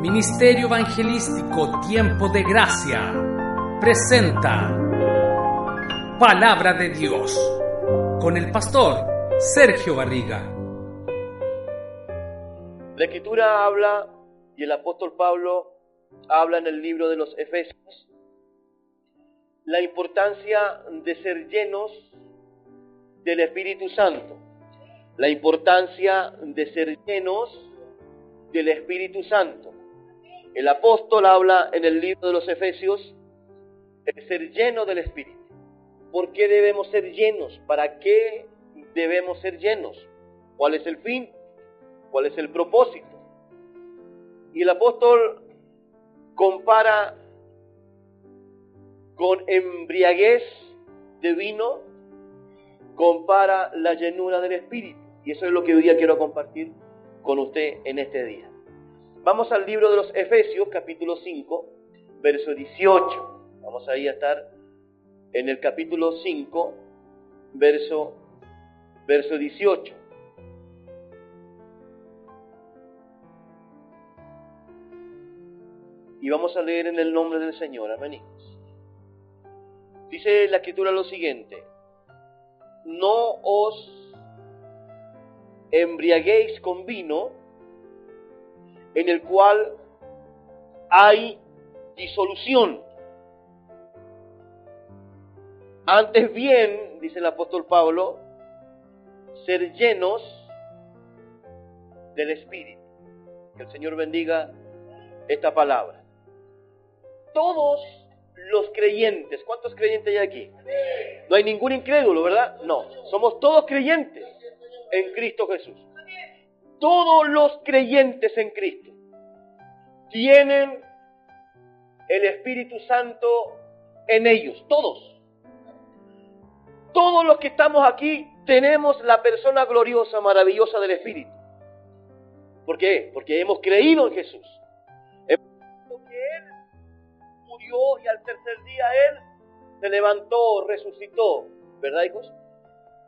Ministerio Evangelístico Tiempo de Gracia presenta Palabra de Dios con el pastor Sergio Barriga. La escritura habla, y el apóstol Pablo habla en el libro de los Efesios, la importancia de ser llenos del Espíritu Santo, la importancia de ser llenos del Espíritu Santo. El apóstol habla en el libro de los Efesios de ser lleno del Espíritu. ¿Por qué debemos ser llenos? ¿Para qué debemos ser llenos? ¿Cuál es el fin? ¿Cuál es el propósito? Y el apóstol compara con embriaguez de vino, compara la llenura del Espíritu. Y eso es lo que hoy día quiero compartir con usted en este día. Vamos al libro de los Efesios, capítulo 5, verso 18. Vamos ahí a estar en el capítulo 5, verso, verso 18. Y vamos a leer en el nombre del Señor, amén. Dice la escritura lo siguiente, no os embriaguéis con vino, en el cual hay disolución. Antes bien, dice el apóstol Pablo, ser llenos del Espíritu. Que el Señor bendiga esta palabra. Todos los creyentes, ¿cuántos creyentes hay aquí? No hay ningún incrédulo, ¿verdad? No, somos todos creyentes en Cristo Jesús. Todos los creyentes en Cristo tienen el Espíritu Santo en ellos, todos. Todos los que estamos aquí tenemos la persona gloriosa, maravillosa del Espíritu. ¿Por qué? Porque hemos creído en Jesús. Hemos creído que Él murió y al tercer día Él se levantó, resucitó. ¿Verdad, hijos?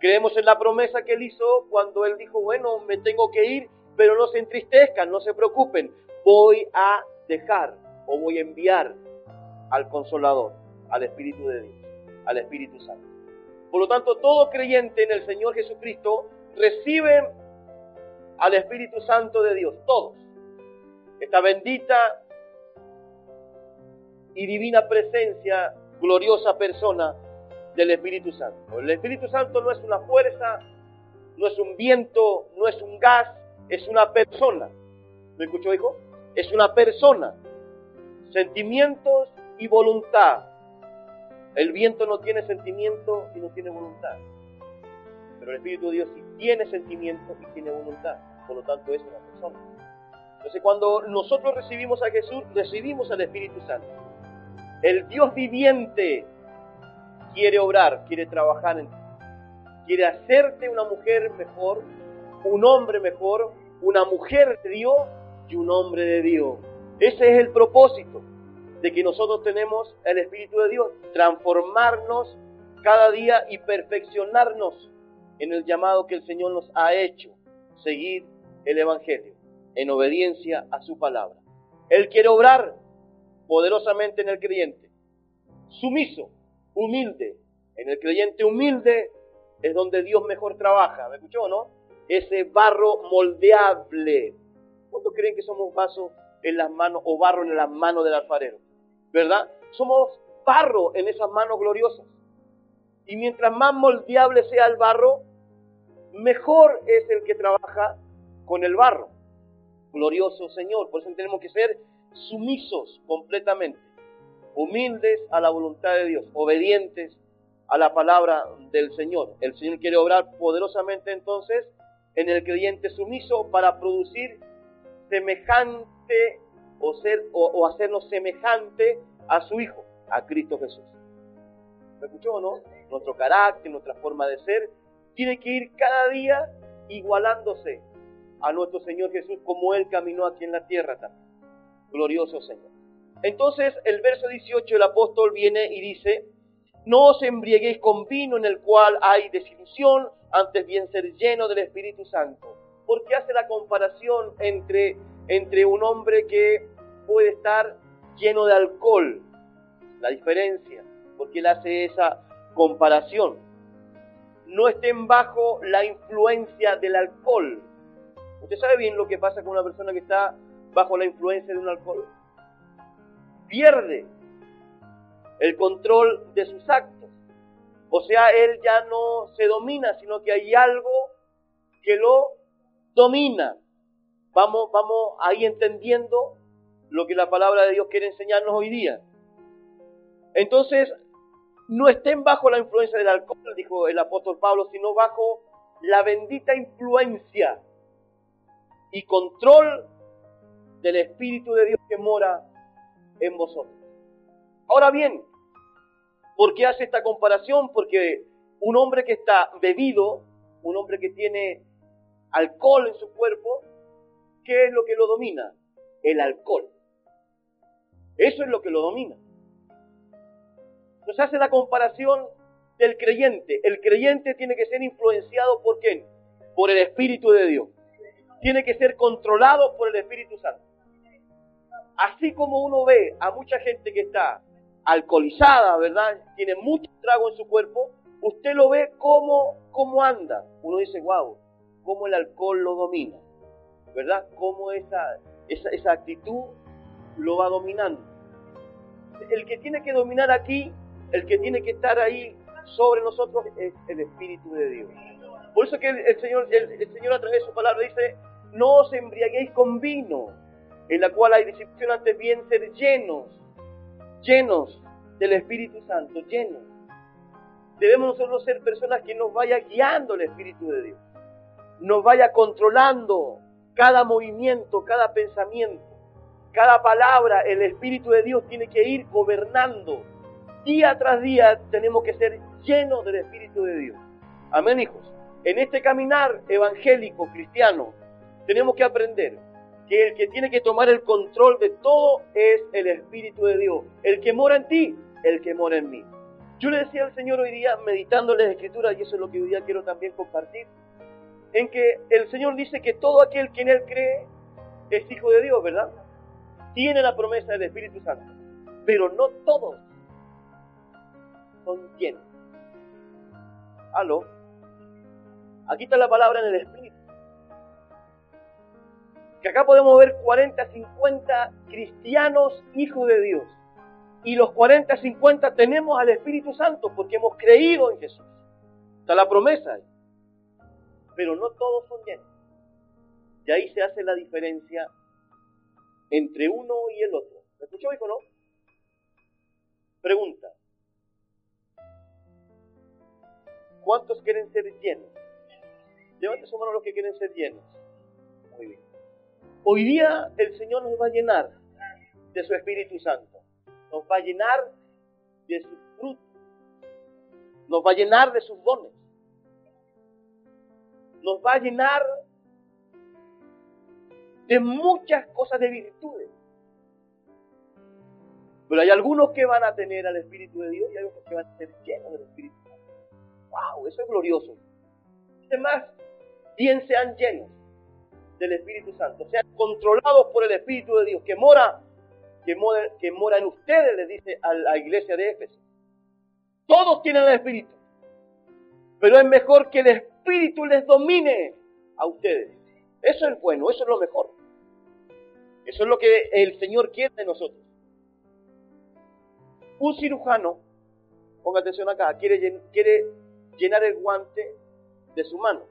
Creemos en la promesa que Él hizo cuando Él dijo, bueno, me tengo que ir, pero no se entristezcan, no se preocupen. Voy a dejar o voy a enviar al Consolador, al Espíritu de Dios, al Espíritu Santo. Por lo tanto, todo creyente en el Señor Jesucristo recibe al Espíritu Santo de Dios, todos. Esta bendita y divina presencia, gloriosa persona del Espíritu Santo. El Espíritu Santo no es una fuerza, no es un viento, no es un gas, es una persona. ¿Me escuchó, hijo? Es una persona. Sentimientos y voluntad. El viento no tiene sentimiento y no tiene voluntad. Pero el Espíritu de Dios sí tiene sentimiento y tiene voluntad. Por lo tanto, es una persona. Entonces, cuando nosotros recibimos a Jesús, recibimos al Espíritu Santo. El Dios viviente quiere obrar, quiere trabajar en ti. Quiere hacerte una mujer mejor, un hombre mejor, una mujer de Dios y un hombre de Dios. Ese es el propósito de que nosotros tenemos el Espíritu de Dios, transformarnos cada día y perfeccionarnos en el llamado que el Señor nos ha hecho, seguir el Evangelio en obediencia a su palabra. Él quiere obrar poderosamente en el creyente, sumiso, humilde. En el creyente humilde es donde Dios mejor trabaja, ¿me escuchó no? Ese barro moldeable. ¿Cuántos creen que somos vasos en las manos o barro en las manos del alfarero? ¿verdad? Somos barro en esas manos gloriosas. Y mientras más moldeable sea el barro, mejor es el que trabaja con el barro. Glorioso Señor. Por eso tenemos que ser sumisos completamente, humildes a la voluntad de Dios, obedientes a la palabra del Señor. El Señor quiere obrar poderosamente entonces en el creyente sumiso para producir semejante o, ser, o, hacernos semejante a su Hijo, a Cristo Jesús. ¿Me escuchó o no? Nuestro carácter, nuestra forma de ser, tiene que ir cada día igualándose a nuestro Señor Jesús como Él caminó aquí en la tierra también. Glorioso Señor. Entonces el verso 18 el apóstol viene y dice, no os embriaguéis con vino en el cual hay desilusión, antes bien ser lleno del Espíritu Santo. Porque hace la comparación entre, entre un hombre que puede estar lleno de alcohol. La diferencia, porque él hace esa comparación. No estén bajo la influencia del alcohol. Usted sabe bien lo que pasa con una persona que está bajo la influencia de un alcohol. Pierde el control de sus actos. O sea, él ya no se domina, sino que hay algo que lo domina. Vamos, vamos ahí entendiendo lo que la palabra de Dios quiere enseñarnos hoy día. Entonces, no estén bajo la influencia del alcohol, dijo el apóstol Pablo, sino bajo la bendita influencia y control del Espíritu de Dios que mora en vosotros. Ahora bien, ¿por qué hace esta comparación? Porque un hombre que está bebido, un hombre que tiene alcohol en su cuerpo, ¿qué es lo que lo domina? El alcohol. Eso es lo que lo domina. Nos hace la comparación del creyente. El creyente tiene que ser influenciado por quién? Por el Espíritu de Dios. Tiene que ser controlado por el Espíritu Santo. Así como uno ve a mucha gente que está alcoholizada, ¿verdad? Tiene mucho trago en su cuerpo, usted lo ve como, como anda. Uno dice, wow, cómo el alcohol lo domina, ¿verdad? Cómo esa, esa, actitud lo va dominando. El que tiene que dominar aquí, el que tiene que estar ahí sobre nosotros es el Espíritu de Dios. Por eso que el, Señor, el, Señor a través de su palabra dice, no os embriaguéis con vino, en la cual hay disciplina, antes bien ser llenos, llenos del Espíritu Santo, llenos. Debemos nosotros ser personas que nos vaya guiando el Espíritu de Dios, nos vaya controlando cada movimiento, cada pensamiento cada palabra, el Espíritu de Dios tiene que ir gobernando. Día tras día tenemos que ser llenos del Espíritu de Dios. Amén, hijos. En este caminar evangélico, cristiano, tenemos que aprender que el que tiene que tomar el control de todo es el Espíritu de Dios. El que mora en ti, el que mora en mí. Yo le decía al Señor hoy día, meditando en las Escrituras, y eso es lo que hoy día quiero también compartir, en que el Señor dice que todo aquel que en Él cree es hijo de Dios, ¿verdad? tiene la promesa del Espíritu Santo, pero no todos llenos. Aló. Aquí está la palabra en el Espíritu. Que acá podemos ver 40, 50 cristianos hijos de Dios. Y los 40, 50 tenemos al Espíritu Santo porque hemos creído en Jesús. Está la promesa. Pero no todos son llenos. Y ahí se hace la diferencia entre uno y el otro. ¿Me escuchó, hijo, no? Pregunta. ¿Cuántos quieren ser llenos? Levante su mano los que quieren ser llenos. Muy bien. Hoy día el Señor nos va a llenar de su Espíritu Santo. Nos va a llenar de sus frutos. Nos va a llenar de sus dones. Nos va a llenar de muchas cosas de virtudes. Pero hay algunos que van a tener al Espíritu de Dios y hay otros que van a ser llenos del Espíritu Santo. ¡Wow! Eso es glorioso. Además, bien sean llenos del Espíritu Santo, sean controlados por el Espíritu de Dios, que mora, que mora, que mora en ustedes, le dice a la iglesia de Éfeso. Todos tienen el Espíritu, pero es mejor que el Espíritu les domine a ustedes. Eso es bueno, eso es lo mejor. Eso es lo que el Señor quiere de nosotros. Un cirujano, ponga atención acá, quiere llenar el guante de su mano.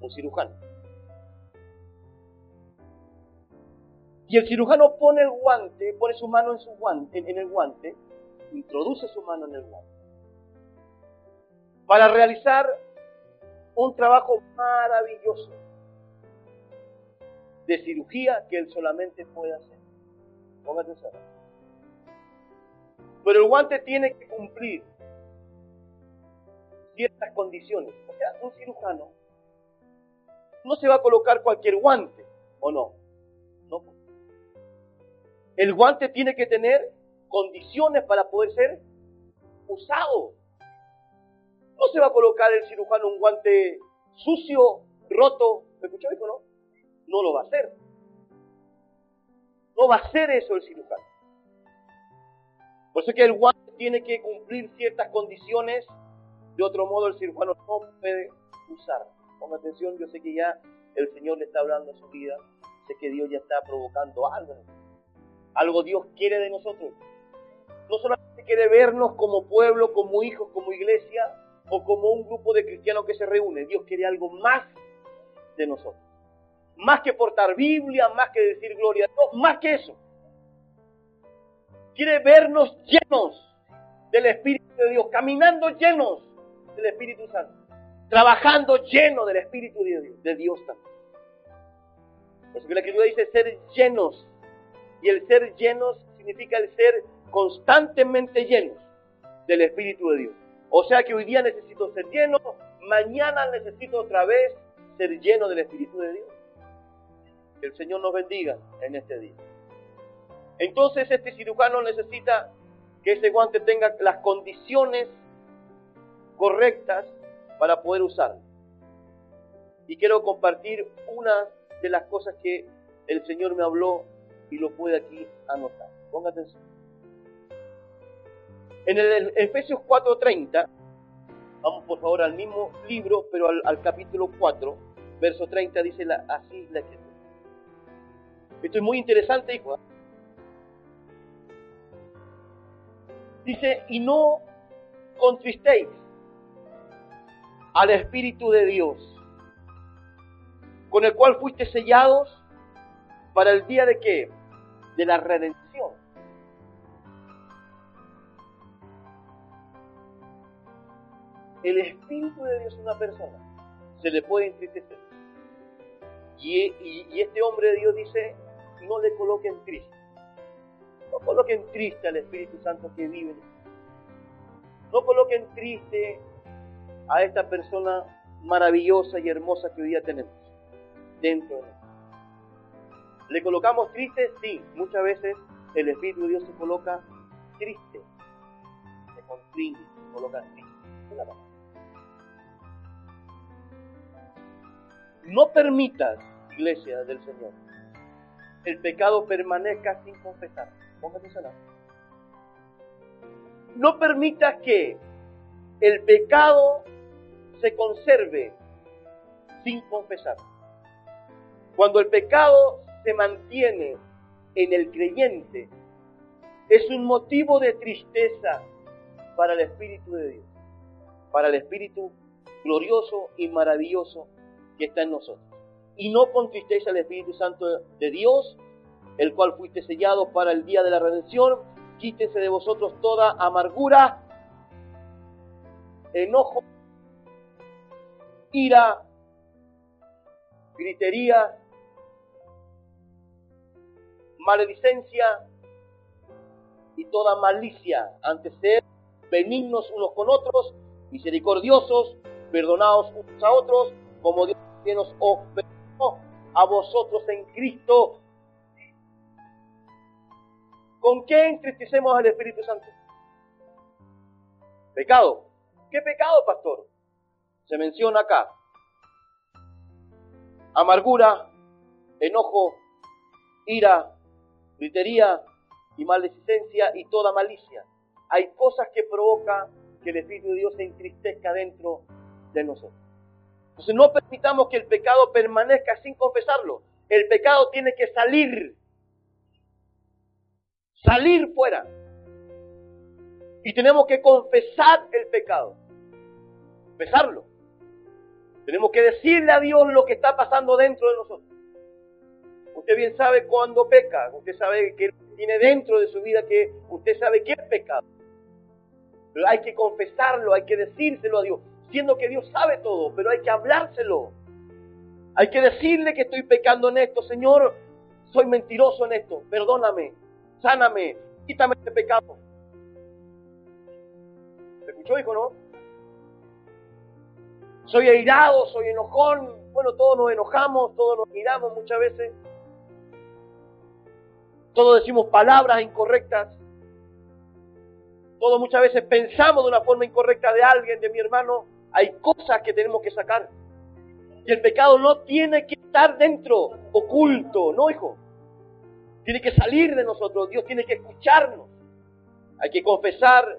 Un cirujano. Y el cirujano pone el guante, pone su mano en, su guante, en el guante, introduce su mano en el guante, para realizar un trabajo maravilloso de cirugía que él solamente puede hacer. Póngate atención. Pero el guante tiene que cumplir ciertas condiciones. O sea, un cirujano no se va a colocar cualquier guante, ¿o? No. El guante tiene que tener condiciones para poder ser usado. No se va a colocar el cirujano un guante sucio, roto. ¿Me escuchó, hijo, no? no lo va a hacer. No va a ser eso el cirujano. Por eso que el guante tiene que cumplir ciertas condiciones, de otro modo el cirujano no puede usar. Ponga atención, yo sé que ya el Señor le está hablando a su vida, sé que Dios ya está provocando algo. Algo Dios quiere de nosotros. No solamente quiere vernos como pueblo, como hijos, como iglesia o como un grupo de cristianos que se reúne. Dios quiere algo más de nosotros. Más que portar Biblia, más que decir gloria a Dios, más que eso. Quiere vernos llenos del Espíritu de Dios, caminando llenos del Espíritu Santo, trabajando llenos del Espíritu de Dios, de Dios también. Por eso que la Escritura dice ser llenos. Y el ser llenos significa el ser constantemente llenos del Espíritu de Dios. O sea que hoy día necesito ser lleno, mañana necesito otra vez ser lleno del Espíritu de Dios. Que el Señor nos bendiga en este día. Entonces este cirujano necesita que ese guante tenga las condiciones correctas para poder usarlo. Y quiero compartir una de las cosas que el Señor me habló y lo puede aquí anotar. Ponga atención. En el Efesios 4:30, vamos por favor al mismo libro, pero al, capítulo 4, verso 30, dice así la escritura. Esto es muy interesante, hijo. Dice, y no contristéis al Espíritu de Dios, con el cual fuiste sellados para el día de qué? De la redención. El Espíritu de Dios es una persona, se le puede entristecer. Y, y, este hombre de Dios dice, no le coloquen triste. No coloquen triste al Espíritu Santo que vive. No coloquen triste a esta persona maravillosa y hermosa que hoy día tenemos dentro de nosotros. ¿Le colocamos triste? Sí, muchas veces el Espíritu de Dios se coloca triste, se constriñe, se coloca triste. No permitas, iglesia del Señor, el pecado permanezca sin confesar. Póngase No permitas que el pecado se conserve sin confesar. Cuando el pecado se mantiene en el creyente, es un motivo de tristeza para el Espíritu de Dios, para el Espíritu glorioso y maravilloso que está en nosotros. Y no contristéis al Espíritu Santo de Dios, el cual fuiste sellado para el día de la redención. Quítese de vosotros toda amargura, enojo, ira, gritería, maledicencia y toda malicia, ante ser benignos unos con otros, misericordiosos, perdonados unos a otros, como Dios nos ofreció a vosotros en Cristo. ¿Con qué entristecemos al Espíritu Santo? Pecado. ¿Qué pecado, pastor? Se menciona acá. Amargura, enojo, ira, gritería y maledicencia y toda malicia. Hay cosas que provocan que el Espíritu de Dios se entristezca dentro de nosotros. Entonces no permitamos que el pecado permanezca sin confesarlo. El pecado tiene que salir. Salir fuera. Y tenemos que confesar el pecado. Confesarlo. Tenemos que decirle a Dios lo que está pasando dentro de nosotros. Usted bien sabe cuándo peca, usted sabe que tiene dentro de su vida que usted sabe que es pecado. Pero hay que confesarlo, hay que decírselo a Dios, siendo que Dios sabe todo, pero hay que hablárselo. Hay que decirle que estoy pecando en esto, Señor, soy mentiroso en esto, perdóname, sáname, quítame este pecado. ¿Se escuchó, hijo, no? Soy airado, soy enojón. Bueno, todos nos enojamos, todos nos miramos muchas veces. Todos decimos palabras incorrectas. Todos muchas veces pensamos de una forma incorrecta de alguien, de mi hermano. Hay cosas que tenemos que sacar. Y el pecado no tiene que estar dentro, oculto, ¿no, hijo? Tiene que salir de nosotros. Dios tiene que escucharnos. Hay que confesar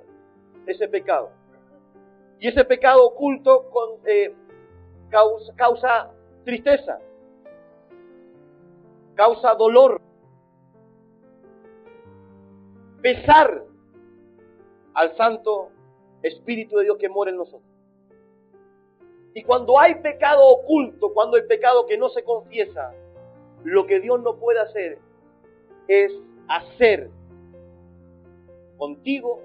ese pecado. Y ese pecado oculto eh, causa tristeza, causa dolor, pesar al Santo Espíritu de Dios que mora en nosotros. Y cuando hay pecado oculto, cuando hay pecado que no se confiesa, lo que Dios no puede hacer es hacer contigo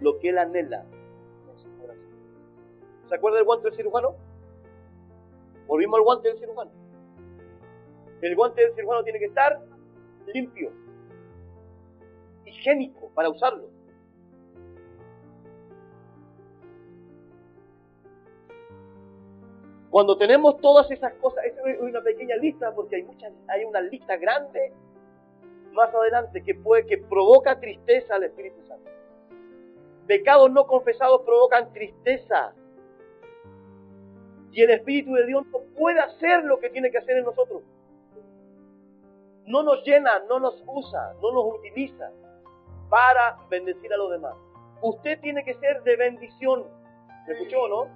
lo que Él anhela ¿Se acuerda del guante del cirujano? Volvimos al guante del cirujano. El guante del cirujano tiene que estar limpio, higiénico para usarlo. Cuando tenemos todas esas cosas, es una pequeña lista porque hay muchas, hay una lista grande más adelante que puede que provoca tristeza al Espíritu Santo. Pecados no confesados provocan tristeza y el Espíritu de Dios no puede hacer lo que tiene que hacer en nosotros. No nos llena, no nos usa, no nos utiliza para bendecir a los demás. Usted tiene que ser de bendición. ¿Me escuchó, no?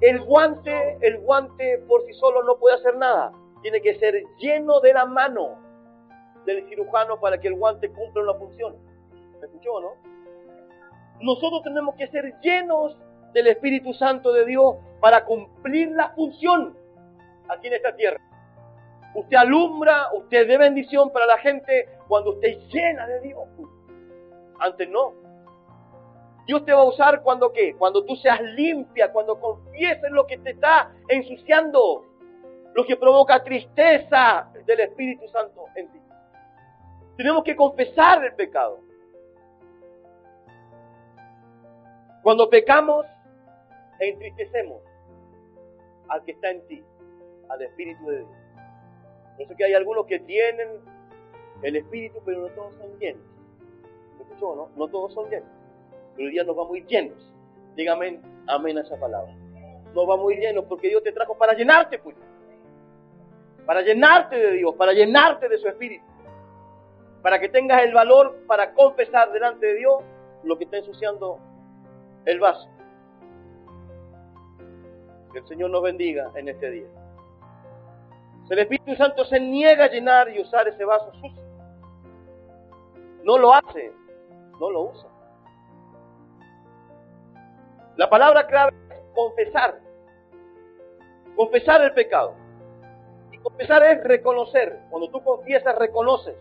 El guante, el guante por sí solo no puede hacer nada. Tiene que ser lleno de la mano del cirujano para que el guante cumpla una función. ¿Me escuchó, no? Nosotros tenemos que ser llenos del Espíritu Santo de Dios para cumplir la función aquí en esta tierra. Usted alumbra, usted de bendición para la gente cuando usted llena de Dios. Antes no. Dios te va a usar cuando qué? Cuando tú seas limpia, cuando confieses lo que te está ensuciando, lo que provoca tristeza del Espíritu Santo en ti. Tenemos que confesar el pecado. Cuando pecamos, entristecemos al que está en ti, al Espíritu de Dios. Yo sé que hay algunos que tienen el Espíritu, pero no todos son llenos. No todos son llenos. Pero hoy día nos vamos a ir llenos. Dígame amén a esa palabra. Nos vamos a ir llenos porque Dios te trajo para llenarte, pues. Para llenarte de Dios, para llenarte de su Espíritu. Para que tengas el valor para confesar delante de Dios lo que está ensuciando el vaso. Que el Señor nos bendiga en este día. Si el Espíritu Santo se niega a llenar y usar ese vaso sucio, no lo hace, no lo usa. La palabra clave es confesar. Confesar el pecado. Y confesar es reconocer. Cuando tú confiesas, reconoces.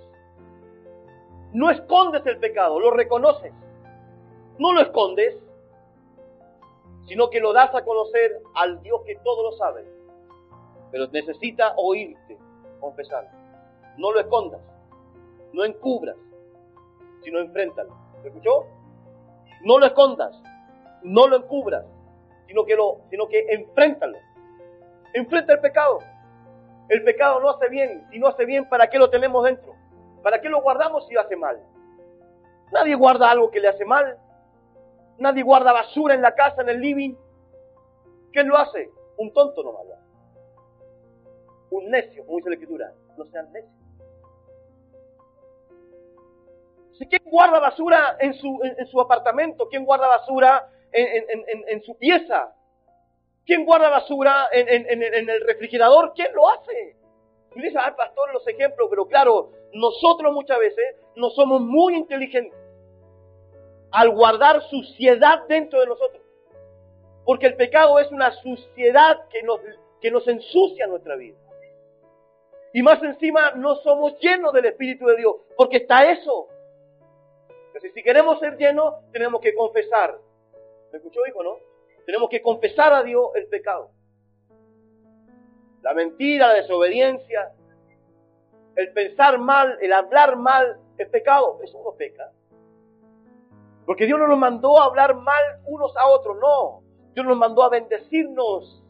No escondes el pecado, lo reconoces. No lo escondes, sino que lo das a conocer al Dios que todo lo sabe. Pero necesita oírte, confesar. No lo escondas, no encubras, sino enfréntalo. ¿Me escuchó? No lo escondas, no lo encubras, sino que, lo, sino que enfréntalo. Enfrenta el pecado. El pecado no hace bien. Si no hace bien, ¿para qué lo tenemos dentro? ¿Para qué lo guardamos si hace mal? Nadie guarda algo que le hace mal. Nadie guarda basura en la casa, en el living. ¿Quién lo hace? Un tonto no vaya. Un necio, como dice la escritura. No sean. ¿Quién guarda basura en su, en, su apartamento? ¿Quién guarda basura en, su pieza? ¿Quién guarda basura en, el refrigerador? ¿Quién lo hace? Y dice, al pastor, los ejemplos, pero claro, nosotros muchas veces no somos muy inteligentes al guardar suciedad dentro de nosotros. Porque el pecado es una suciedad que nos, que nos ensucia nuestra vida. Y más encima no somos llenos del Espíritu de Dios, porque está eso. Si queremos ser llenos, tenemos que confesar. ¿Me escuchó, hijo, no? Tenemos que confesar a Dios el pecado. La mentira, la desobediencia, el pensar mal, el hablar mal, el pecado. Eso no peca. Porque Dios no nos mandó a hablar mal unos a otros, no. Dios nos mandó a bendecirnos.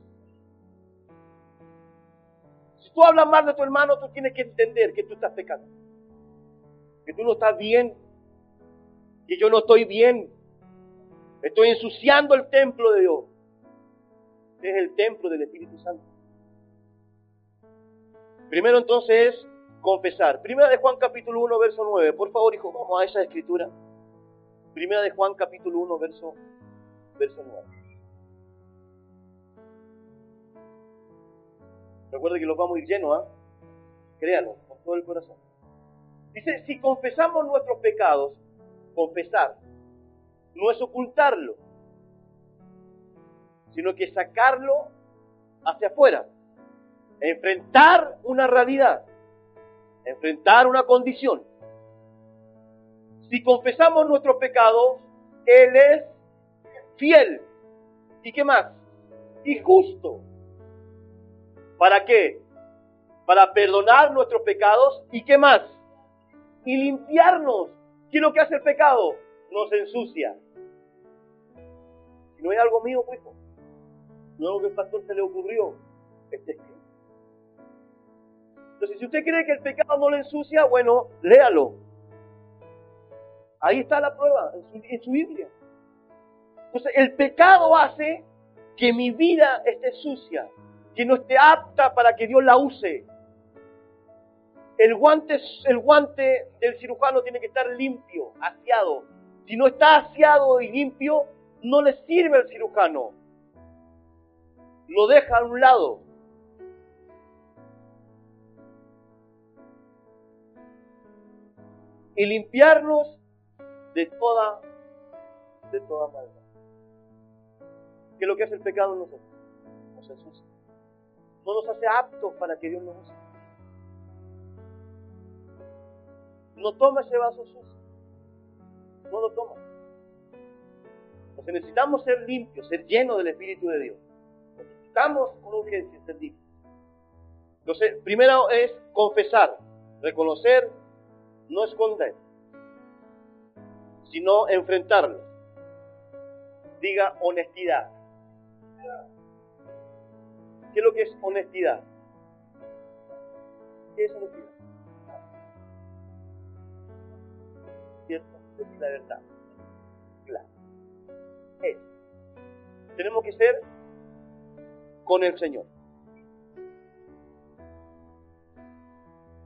Si tú hablas mal de tu hermano, tú tienes que entender que tú estás pecando. Que tú no estás bien. Que yo no estoy bien. Estoy ensuciando el templo de Dios. Es el templo del Espíritu Santo. Primero entonces es confesar. Primera de Juan capítulo 1, verso 9. Por favor, hijo, vamos a esa escritura. Primera de Juan capítulo 1, verso, verso 9. Recuerde que los vamos a ir llenos, ¿ah? Créalo, con todo el corazón. Dice, si confesamos nuestros pecados, confesar no es ocultarlo, sino que sacarlo hacia afuera, enfrentar una realidad, enfrentar una condición. Si confesamos nuestros pecados, Él es fiel. ¿Y qué más? Y justo. ¿Para qué? Para perdonar nuestros pecados y qué más? Y limpiarnos. ¿Qué es lo que hace el pecado? Nos ensucia. No es algo mío, pues, no es algo que al pastor se le ocurrió. Es Entonces, si usted cree que el pecado no le ensucia, bueno, léalo. Ahí está la prueba, en su Biblia. Entonces, el pecado hace que mi vida esté sucia, que no esté apta para que Dios la use. El guante, el guante del cirujano tiene que estar limpio, aseado. Si no está aseado y limpio, no le sirve al cirujano. Lo deja a un lado. Y limpiarnos de toda, de toda maldad. ¿Qué es lo que hace el pecado en nosotros? Nos no nos hace aptos para que Dios nos use. No toma ese vaso sucio. No lo toma. Entonces necesitamos ser limpios, ser llenos del Espíritu de Dios. Necesitamos con urgencia ser. Entonces, primero es confesar, reconocer, no esconder, sino enfrentarlo. Diga honestidad. ¿Qué es lo que es honestidad? ¿Qué es honestidad? ¿Cierto? Decir la verdad. Claro. Es. Tenemos que ser con el Señor.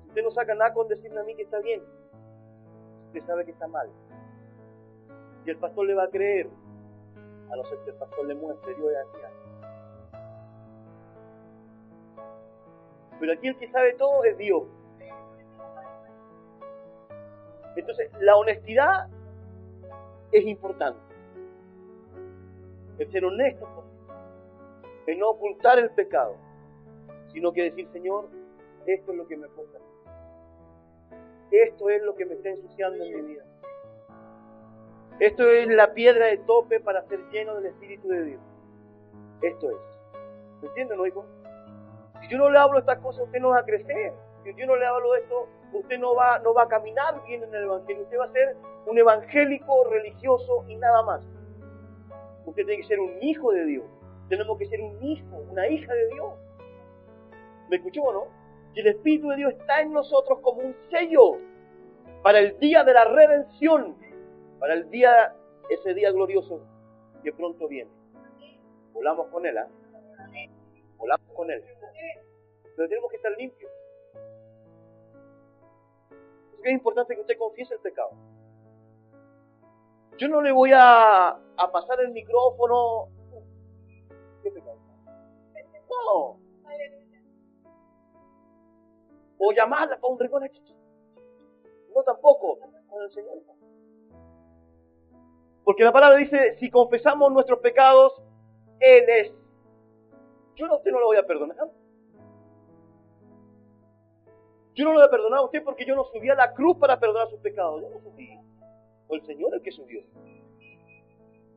Usted no saca nada con decirme a mí que está bien. Usted sabe que está mal. Y el pastor le va a creer, a no ser que el pastor le muestre, Dios es así. Pero aquí el que sabe todo es Dios. Entonces, la honestidad es importante. El ser honesto, el no ocultar el pecado, sino que decir, Señor, esto es lo que me cuesta. Esto es lo que me está ensuciando en mi vida. Esto es la piedra de tope para ser lleno del Espíritu de Dios. Esto es. ¿Me entienden, hijo? yo no le hablo estas cosas, usted no va a crecer. Si yo no le hablo esto, usted no va, no va a caminar bien en el Evangelio. Usted va a ser un evangélico religioso y nada más. Usted tiene que ser un hijo de Dios. Tenemos que ser un hijo, una hija de Dios. ¿Me escuchó o no? Que el Espíritu de Dios está en nosotros como un sello para el día de la redención, para el día, ese día glorioso que pronto viene. Volamos con Él, ¿ah? Volamos con Él pero tenemos que estar limpios. Es importante que usted confiese el pecado. Yo no le voy a, a pasar el micrófono. ¿Qué pecado? No. O llamarla para un rincón. No tampoco. Con el Señor. Porque la palabra dice, si confesamos nuestros pecados, Él es. Yo no, usted no lo voy a perdonar. Yo no lo he perdonado a usted porque yo no subí a la cruz para perdonar sus pecados. Yo no subí. Fue el Señor el que subió.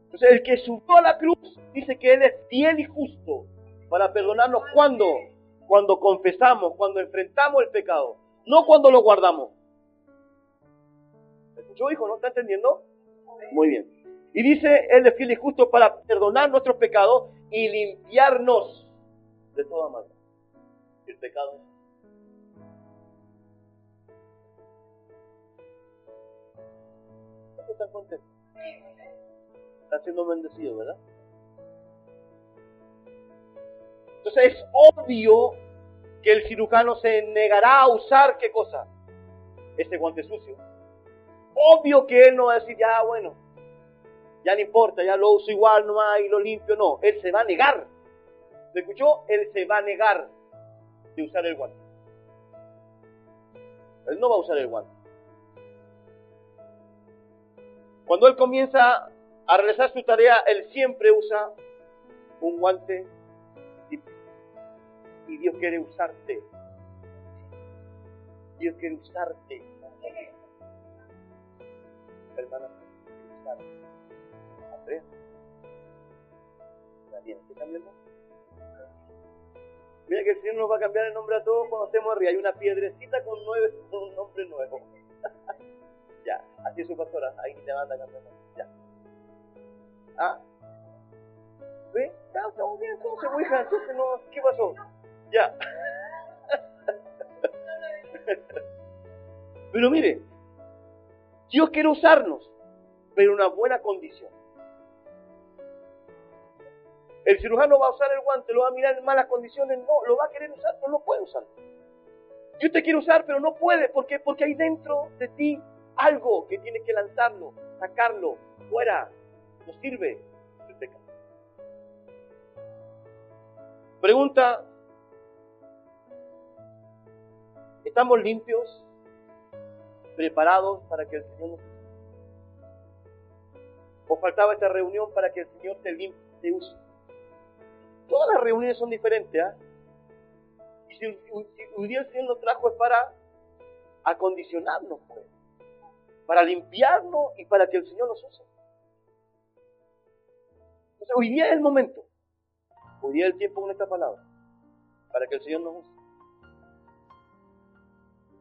Entonces, el que subió a la cruz dice que Él es fiel y justo para perdonarnos cuando, cuando confesamos, cuando enfrentamos el pecado, no cuando lo guardamos. ¿Me escuchó, hijo? ¿No está entendiendo? Muy bien. Y dice, Él es fiel y justo para perdonar nuestros pecados y limpiarnos de toda maldad. El pecado están contentos? Están siendo bendecidos, ¿verdad? Entonces es obvio que el cirujano se negará a usar qué cosa? Ese guante sucio. Obvio que él no va a decir, ya bueno, ya no importa, ya lo uso igual nomás y lo limpio, no. Él se va a negar. ¿Me escuchó? Él se va a negar de usar el guante. Él no va a usar el guante. Cuando él comienza a realizar su tarea, él siempre usa un guante y Dios quiere usarte. Dios quiere usarte. Hermana, usarte. Andrea. ¿qué cambiamos? Mira que el Señor nos va a cambiar el nombre a todos cuando estemos arriba. Hay una piedrecita con, nueve, con un nombre nuevo. ya, así es su pastora. Ahí te manda a cambiar. Ya. ¿Ah? ¿Ve? Ya, estamos bien entonces, hija. Entonces, no, ¿qué pasó? Ya. Pero mire, Dios quiere usarnos, pero en una buena condición. El cirujano va a usar el guante, lo va a mirar en malas condiciones, no, lo va a querer usar, pero no puede usarlo. Dios te quiere usar, pero no puede, ¿por qué? Porque hay dentro de ti algo que tiene que lanzarlo, sacarlo, fuera, no sirve pecado. Pregunta, ¿estamos limpios, preparados para que el Señor nos use? ¿O faltaba esta reunión para que el Señor te limpie, te use? Todas las reuniones son diferentes. ¿ah? Y si, un día el Señor nos trajo es para acondicionarnos, pues. Para limpiarnos y para que el Señor nos use. Entonces, hoy día es el momento. Hoy día es el tiempo con esta palabra. Para que el Señor nos use.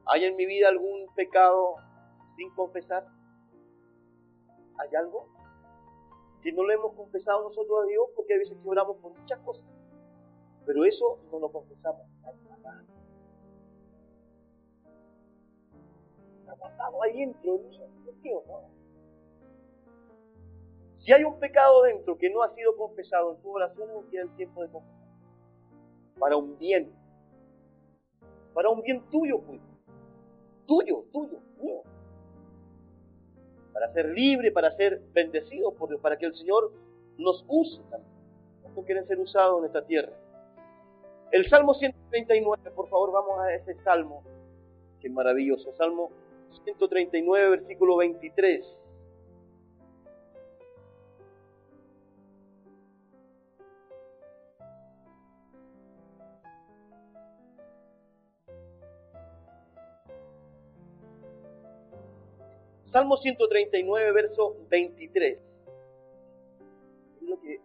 ¿Hay en mi vida algún pecado sin confesar? ¿Hay algo? que no lo hemos confesado nosotros a Dios porque a veces que oramos por muchas cosas. Pero eso no lo confesamos Ahí dentro, ¿no? Si hay un pecado dentro que no ha sido confesado en tu oración, no queda el tiempo de confesar. Para un bien. Para un bien tuyo, pues. Tuyo, tuyo, para ser libre, para ser bendecido por Dios, para que el Señor nos use también. ¿Cuántos quieren ser usados en esta tierra? El Salmo 139, por favor, vamos a ese Salmo. Qué maravilloso. Salmo 139, versículo 23. Salmo 139, verso 23. Es lo que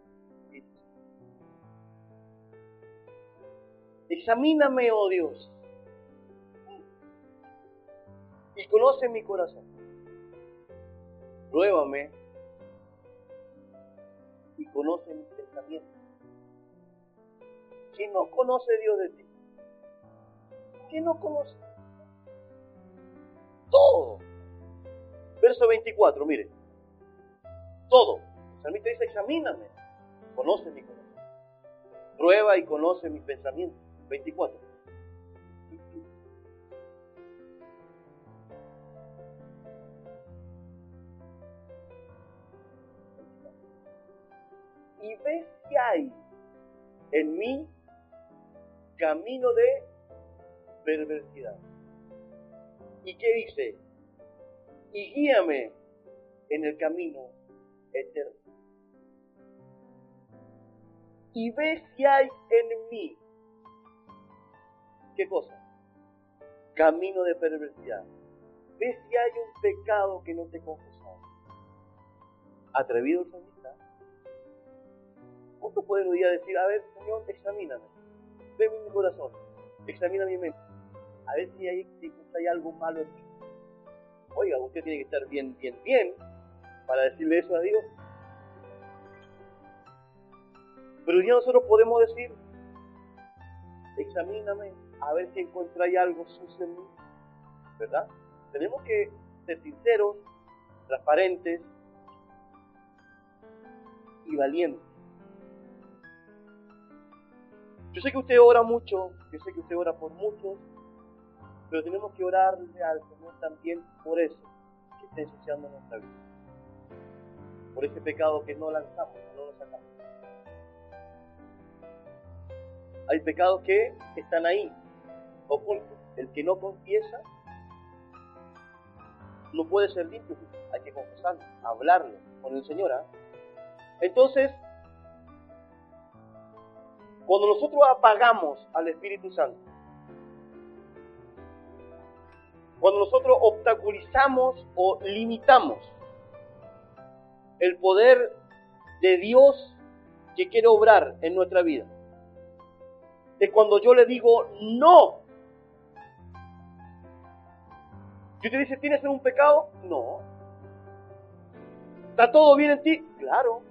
Examíname, oh Dios, y conoce mi corazón. Pruébame y conoce mis pensamientos. ¿Quién no conoce Dios de ti? ¿Quién no conoce? Todo. Verso 24, mire. Todo. El salmista dice, examíname, conoce mi corazón. Prueba y conoce mis pensamientos. 24. Y ves que hay en mí camino de perversidad. ¿Y qué dice? y guíame en el camino eterno. Y ve si hay en mí, ¿qué cosa? Camino de perversidad. Ve si hay un pecado que no te he confesado. Atrevido el salmista. ¿Cuánto pueden hoy día decir, a ver, Señor, examíname, ve mi corazón, examina mi mente, a ver si hay, si hay algo malo en mí? Oiga, usted tiene que estar bien, bien, bien para decirle eso a Dios. Pero ya nosotros podemos decir, examíname a ver si encontráis algo sucio en mí. ¿Verdad? Tenemos que ser sinceros, transparentes y valientes. Yo sé que usted ora mucho, yo sé que usted ora por muchos, pero tenemos que orarle al Señor también por eso que está ensuciando nuestra vida. Por ese pecado que no lanzamos, no lo sacamos. Hay pecados que están ahí, ocultos. El que no confiesa no puede ser limpio. Hay que confesarlo, hablarlo con el Señor. ¿ah? Entonces, cuando nosotros apagamos al Espíritu Santo, cuando nosotros obstaculizamos o limitamos el poder de Dios que quiere obrar en nuestra vida, es cuando yo le digo no. Y usted dice, ¿tienes un pecado? No. ¿Está todo bien en ti? Claro.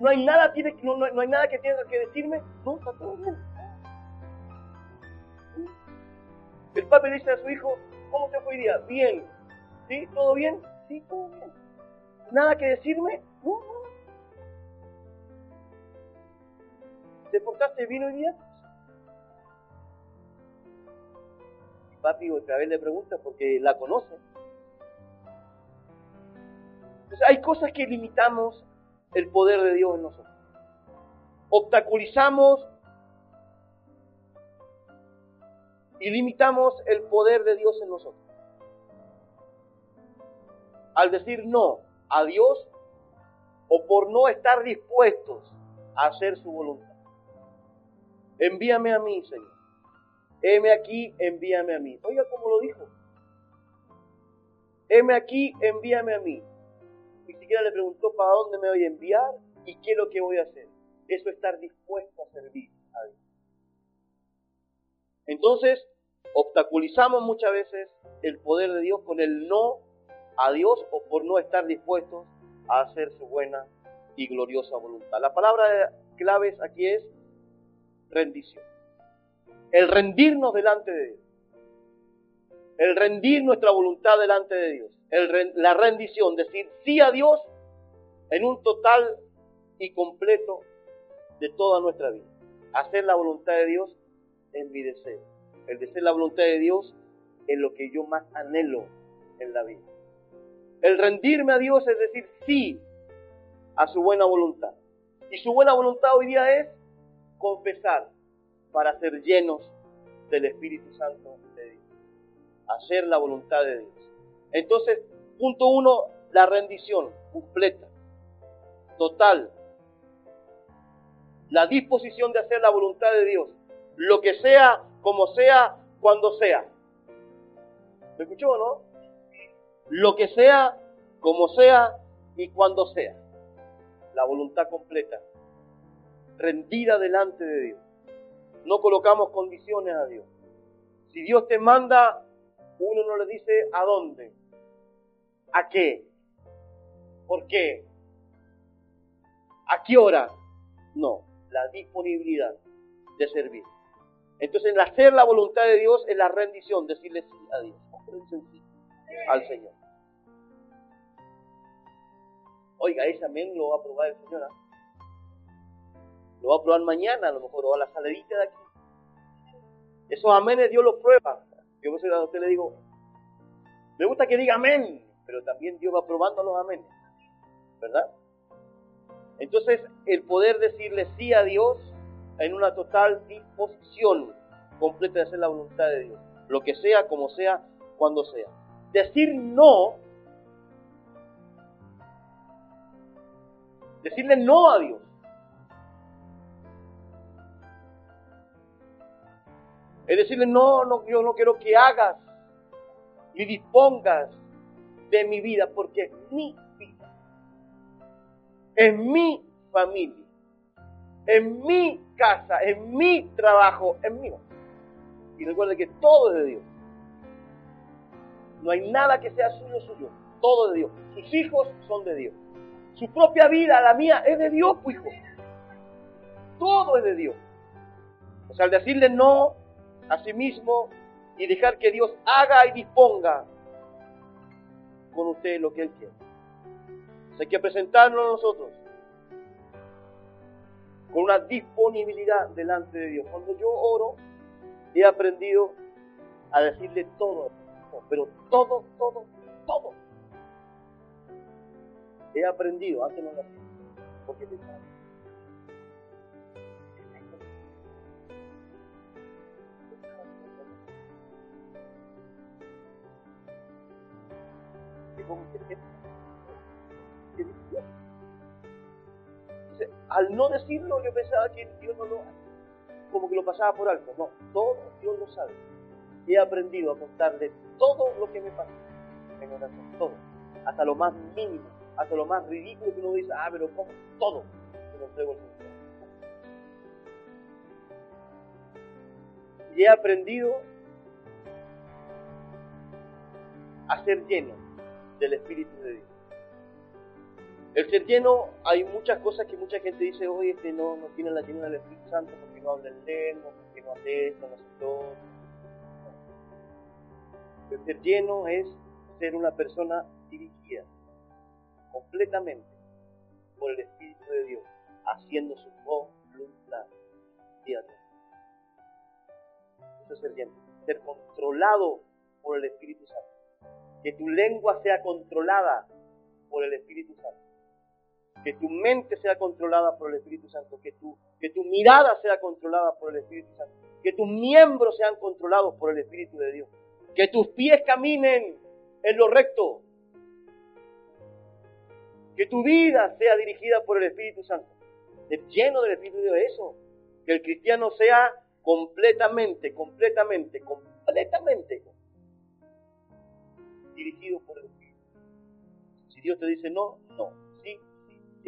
¿No hay nada, no, hay nada que tengas que decirme? No, está todo bien. El padre dice a su hijo, ¿cómo te fue hoy día? Bien. ¿Sí? ¿Todo bien? Sí, todo bien. ¿Nada que decirme? No. ¿Te portaste bien hoy día? papi otra vez le pregunta porque la conoce. Entonces hay cosas que limitamos el poder de Dios en nosotros. Obstaculizamos y limitamos el poder de Dios en nosotros. Al decir no a Dios o por no estar dispuestos a hacer su voluntad. Envíame a mí, Señor. Heme aquí, envíame a mí. Oiga cómo lo dijo. Heme aquí, envíame a mí. Siquiera le preguntó para dónde me voy a enviar y qué es lo que voy a hacer. Eso es estar dispuesto a servir a Dios. Entonces, obstaculizamos muchas veces el poder de Dios con el no a Dios o por no estar dispuestos a hacer su buena y gloriosa voluntad. La palabra clave aquí es rendición. El rendirnos delante de Dios. El rendir nuestra voluntad delante de Dios. La rendición, decir sí a Dios en un total y completo de toda nuestra vida. Hacer la voluntad de Dios en mi deseo. El de la voluntad de Dios es lo que yo más anhelo en la vida. El rendirme a Dios es decir sí a su buena voluntad. Y su buena voluntad hoy día es confesar para ser llenos del Espíritu Santo de Dios. Hacer la voluntad de Dios. Entonces, punto uno, la rendición completa, total. La disposición de hacer la voluntad de Dios. Lo que sea, como sea, cuando sea. ¿Me escuchó o no? Lo que sea, como sea y cuando sea. La voluntad completa. Rendida delante de Dios no colocamos condiciones a Dios. Si Dios te manda, uno no le dice a dónde, a qué, por qué, a qué hora. No, la disponibilidad de servir. Entonces, el hacer la voluntad de Dios es la rendición, decirle sí a Dios, al Señor. Oiga, ese amén lo va a probar el Señor. ¿ah? Lo va a probar mañana, a lo mejor, o a la saladita de aquí. Esos amenes Dios los prueba. Yo a usted le digo, me gusta que diga amén, pero también Dios va probando los amenes. ¿Verdad? Entonces, el poder decirle sí a Dios en una total disposición completa de hacer la voluntad de Dios. Lo que sea, como sea, cuando sea. Decir no, decirle no a Dios, Es decirle, no, no, yo no quiero que hagas y dispongas de mi vida porque es mi vida. Es mi familia. En mi casa, en mi trabajo, en mi Y recuerde que todo es de Dios. No hay nada que sea suyo, suyo. Todo es de Dios. Sus hijos son de Dios. Su propia vida, la mía, es de Dios, hijo. Todo es de Dios. O sea, al decirle no a sí mismo y dejar que Dios haga y disponga con usted lo que Él quiere. hay que presentarnos a nosotros con una disponibilidad delante de Dios. Cuando yo oro, he aprendido a decirle todo, pero todo, todo, todo. He aprendido, antes no lo hacía, porque al no decirlo, yo pensaba que Dios no lo como que lo pasaba por alto. No, todo Dios lo sabe. He aprendido a contarle todo lo que me pasa en oración, todo, hasta lo más mínimo, hasta lo más ridículo que uno dice, ah, pero ¿cómo? Todo, se lo entrego al Señor. Y he aprendido a ser lleno del Espíritu de Dios. El ser lleno, hay muchas cosas que mucha gente dice, oye, este no, tiene la llenura del Espíritu Santo porque no habla en lengua, porque no hace esto, no hace todo. El ser lleno es ser una persona dirigida completamente por el Espíritu de Dios, haciendo su voluntad Eso es ser lleno, ser controlado por el Espíritu Santo. Que tu lengua sea controlada por el Espíritu Santo. Que tu mente sea controlada por el Espíritu Santo, que tu, que tu mirada sea controlada por el Espíritu Santo, que tus miembros sean controlados por el Espíritu de Dios, que tus pies caminen en lo recto, que tu vida sea dirigida por el Espíritu Santo, lleno del Espíritu de Dios, eso, que el cristiano sea completamente, completamente, completamente dirigido por el Espíritu. Si Dios te dice no, no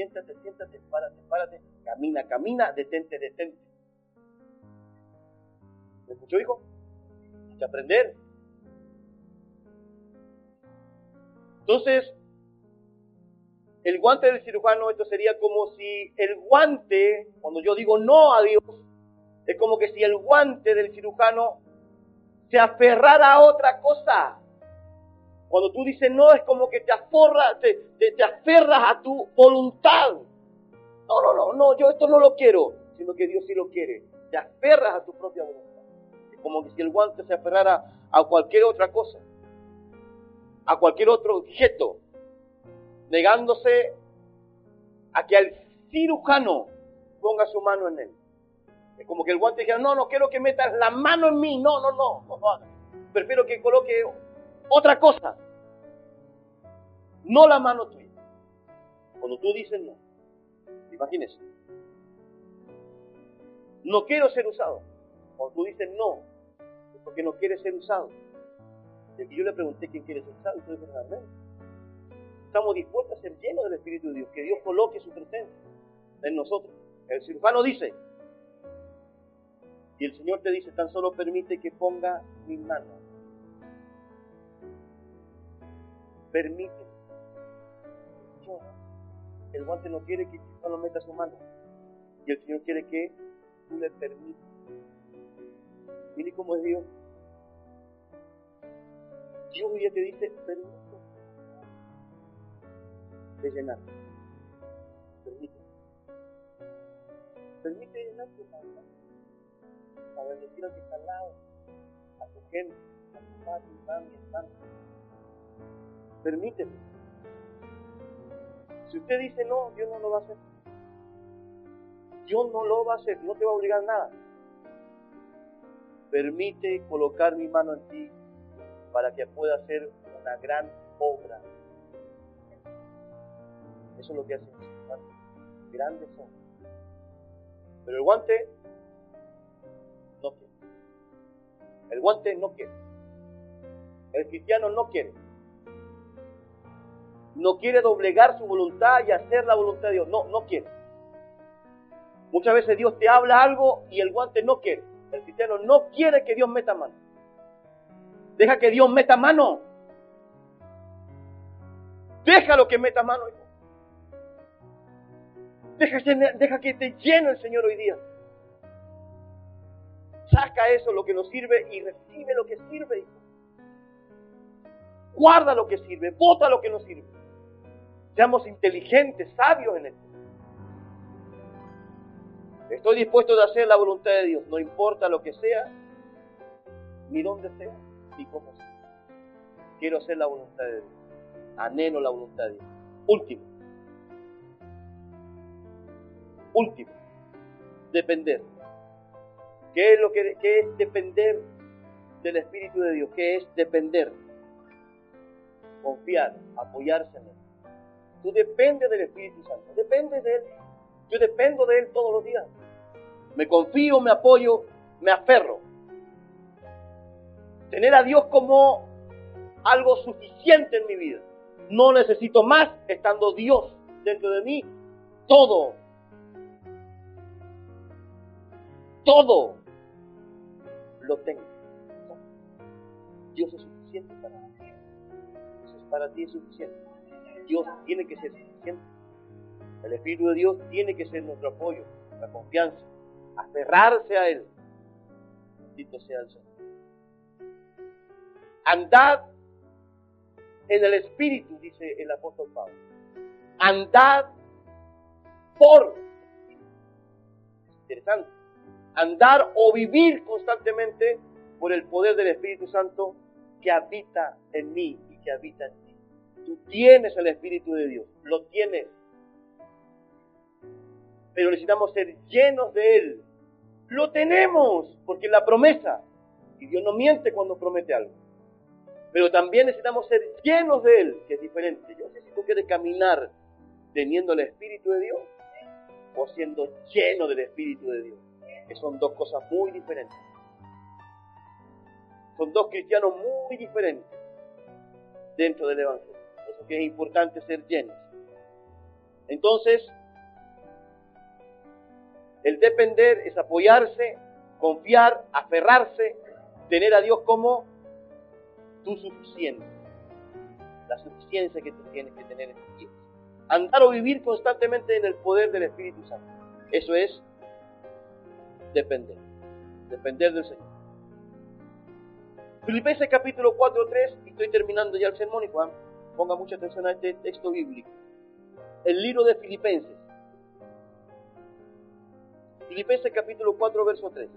siéntate, siéntate, párate, párate, camina, camina, detente, detente. ¿Me escuchó, hijo? Hay que aprender. Entonces, el guante del cirujano, esto sería como si el guante, cuando yo digo no a Dios, es como que si el guante del cirujano se aferrara a otra cosa. Cuando tú dices no, es como que te, aforras, te, aferras a tu voluntad. No, no, no, no, yo esto no lo quiero, sino que Dios sí lo quiere. Te aferras a tu propia voluntad. Es como que si el guante se aferrara a cualquier otra cosa, a cualquier otro objeto, negándose a que el cirujano ponga su mano en él. Es como que el guante dijera, no, no quiero que metas la mano en mí, no, no, no, no hagas. Prefiero que coloque otra cosa. No la mano tuya. Cuando tú dices no, imagínese. No quiero ser usado. Cuando tú dices no, es porque no quieres ser usado. Y yo le pregunté quién quiere ser usado, dices, amén. Estamos dispuestos a ser llenos del Espíritu de Dios, que Dios coloque su presencia en nosotros. El cirujano dice, y el Señor te dice, tan solo permite que ponga mi mano permite. El guante no quiere que solo meta su mano. Y el Señor quiere que tú le permitas. Mire cómo es Dios. Dios hoy día te dice, permite de llenar. Permite. Permite llenar tu mano. Para bendecir al que está al lado, a tu gente, a tu padre, mami, hermano Permíteme. Si usted dice no, Dios no lo va a hacer. Dios no lo va a hacer, no te va a obligar a nada. Permite colocar mi mano en ti para que pueda hacer una gran obra. Eso es lo que hace Grandes obras. Pero el guante no quiere. El guante no quiere. El cristiano no quiere no quiere doblegar su voluntad y hacer la voluntad de Dios. No, no quiere. Muchas veces Dios te habla algo y el guante no quiere. El cristiano no quiere que Dios meta mano. Deja que Dios meta mano. Déjalo que meta mano. Deja, deja que te llene el Señor hoy día. Saca eso, lo que nos sirve, y recibe lo que sirve. Guarda lo que sirve, bota lo que no sirve. Seamos inteligentes, sabios en esto. Estoy dispuesto a hacer la voluntad de Dios, no importa lo que sea, ni dónde sea, ni cómo sea. Quiero hacer la voluntad de Dios. Anhelo la voluntad de Dios. Último. Último. Depender. ¿Qué es lo que qué es depender del Espíritu de Dios? ¿Qué es depender? Confiar, apoyarse en Él. Tú dependes del Espíritu Santo, dependes de Él. Yo dependo de Él todos los días. Me confío, me apoyo, me aferro. Tener a Dios como algo suficiente en mi vida. No necesito más estando Dios dentro de mí. Todo. Todo lo tengo. Dios es suficiente para mí. para ti es suficiente. Dios tiene que ser suficiente. El Espíritu de Dios tiene que ser nuestro apoyo, la confianza, aferrarse a Él. Bendito sea el Señor. Andad en el Espíritu, dice el apóstol Pablo. Andad por. Interesante. Andar o vivir constantemente por el poder del Espíritu Santo que habita en mí y que habita en ti. Tú tienes el Espíritu de Dios, lo tienes. Pero necesitamos ser llenos de Él. Lo tenemos, porque la promesa, y Dios no miente cuando promete algo. Pero también necesitamos ser llenos de Él, que es diferente. Yo no sé si tú quieres caminar teniendo el Espíritu de Dios o siendo lleno del Espíritu de Dios, que son dos cosas muy diferentes. Son dos cristianos muy diferentes dentro del Evangelio. Que es importante ser llenos. Entonces, el depender es apoyarse, confiar, aferrarse, tener a Dios como tu suficiente. La suficiencia que tú tienes que tener en tu vida. Andar o vivir constantemente en el poder del Espíritu Santo. Eso es depender. Depender del Señor. Filipenses capítulo 4, 3, y estoy terminando ya el sermón y Juan, ponga mucha atención a este texto bíblico. El libro de Filipenses. Filipenses capítulo 4, verso 3.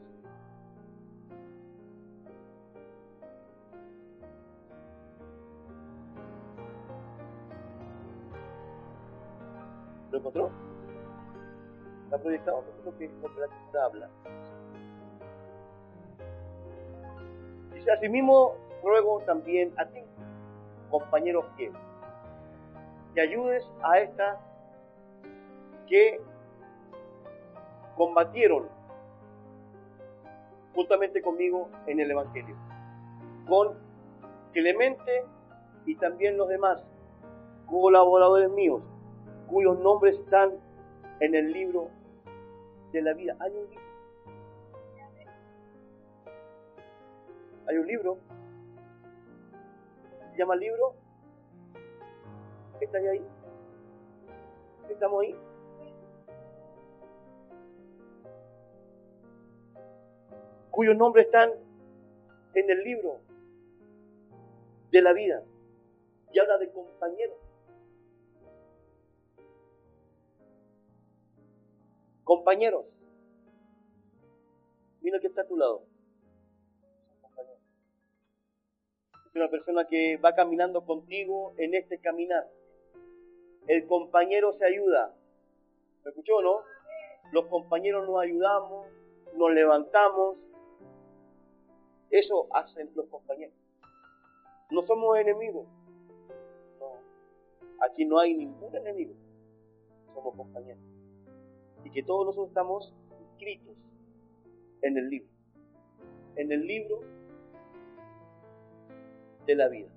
¿Lo encontró? Está proyectado, lo que la habla. Dice, asimismo, ruego también a ti, compañeros que ayudes a estas que combatieron juntamente conmigo en el Evangelio, con Clemente y también los demás colaboradores míos cuyos nombres están en el libro de la vida. Hay un libro. Hay un libro. ¿Se llama libro? ¿Está ahí? ¿Estamos ahí? Cuyos nombres están en el libro de la vida. Y habla de compañeros. Compañeros, mira que está a tu lado. Una persona que va caminando contigo en este caminar. El compañero se ayuda. ¿Me escuchó no? Los compañeros nos ayudamos, nos levantamos. Eso hacen los compañeros. No somos enemigos. No. Aquí no hay ningún enemigo. Somos compañeros y que todos nosotros estamos inscritos en el libro, en el libro de la vida.